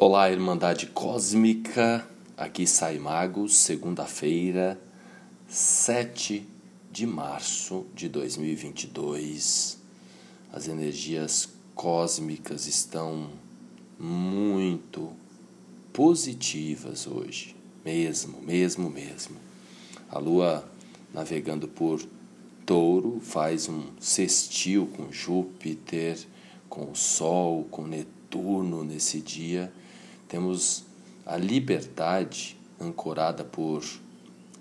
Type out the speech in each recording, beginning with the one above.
Olá, Irmandade Cósmica. Aqui sai Magos, segunda-feira, 7 de março de 2022. As energias cósmicas estão muito positivas hoje, mesmo, mesmo, mesmo. A lua navegando por Touro faz um sextil com Júpiter, com o Sol, com Netuno nesse dia temos a liberdade ancorada por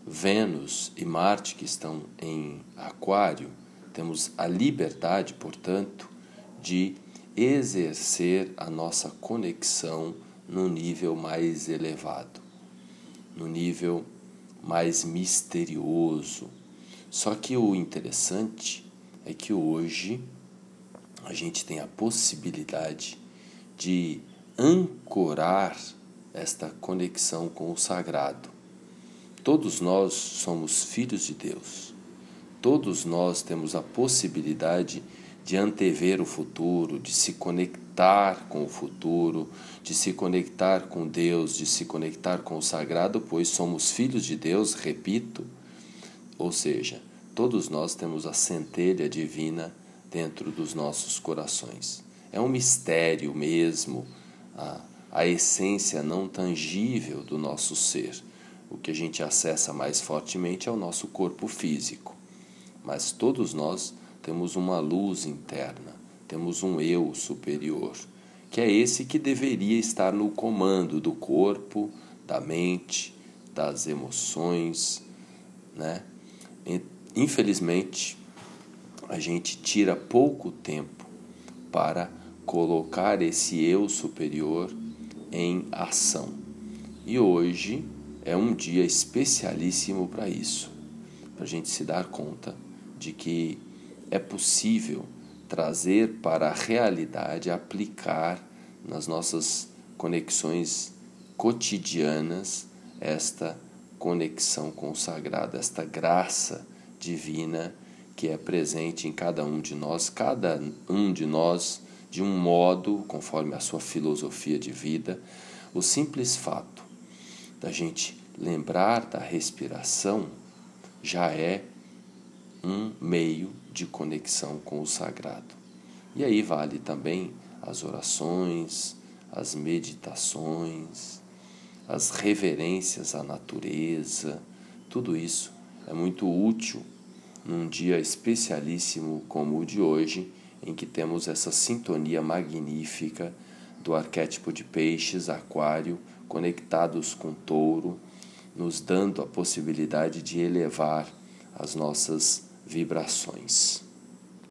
Vênus e Marte que estão em Aquário. Temos a liberdade, portanto, de exercer a nossa conexão no nível mais elevado, no nível mais misterioso. Só que o interessante é que hoje a gente tem a possibilidade de ancorar esta conexão com o sagrado. Todos nós somos filhos de Deus. Todos nós temos a possibilidade de antever o futuro, de se conectar com o futuro, de se conectar com Deus, de se conectar com o sagrado, pois somos filhos de Deus, repito. Ou seja, todos nós temos a centelha divina dentro dos nossos corações. É um mistério mesmo a, a essência não tangível do nosso ser. O que a gente acessa mais fortemente é o nosso corpo físico. Mas todos nós temos uma luz interna, temos um eu superior, que é esse que deveria estar no comando do corpo, da mente, das emoções, né? Infelizmente, a gente tira pouco tempo para colocar esse eu superior em ação. E hoje é um dia especialíssimo para isso, para a gente se dar conta de que é possível trazer para a realidade, aplicar nas nossas conexões cotidianas esta conexão sagrado, esta graça divina que é presente em cada um de nós, cada um de nós de um modo, conforme a sua filosofia de vida, o simples fato da gente lembrar da respiração já é um meio de conexão com o sagrado. E aí vale também as orações, as meditações, as reverências à natureza, tudo isso é muito útil num dia especialíssimo como o de hoje em que temos essa sintonia magnífica do arquétipo de peixes, aquário, conectados com touro, nos dando a possibilidade de elevar as nossas vibrações.